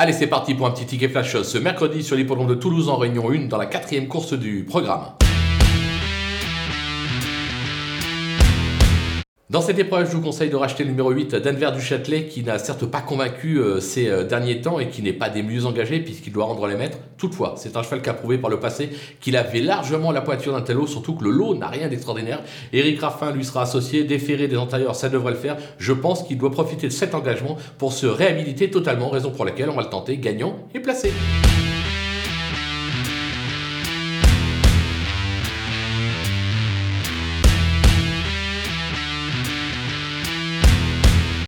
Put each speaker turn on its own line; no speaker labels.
Allez, c'est parti pour un petit ticket flash ce mercredi sur l'hippodrome de Toulouse en Réunion 1 dans la quatrième course du programme. Dans cette épreuve, je vous conseille de racheter le numéro 8 Denver du Châtelet qui n'a certes pas convaincu euh, ces euh, derniers temps et qui n'est pas des mieux engagés puisqu'il doit rendre les maîtres. Toutefois, c'est un cheval qui a prouvé par le passé qu'il avait largement la poiture d'un tel surtout que le lot n'a rien d'extraordinaire. Eric Raffin lui sera associé, déféré des antérieurs, ça devrait le faire. Je pense qu'il doit profiter de cet engagement pour se réhabiliter totalement, raison pour laquelle on va le tenter gagnant et placé.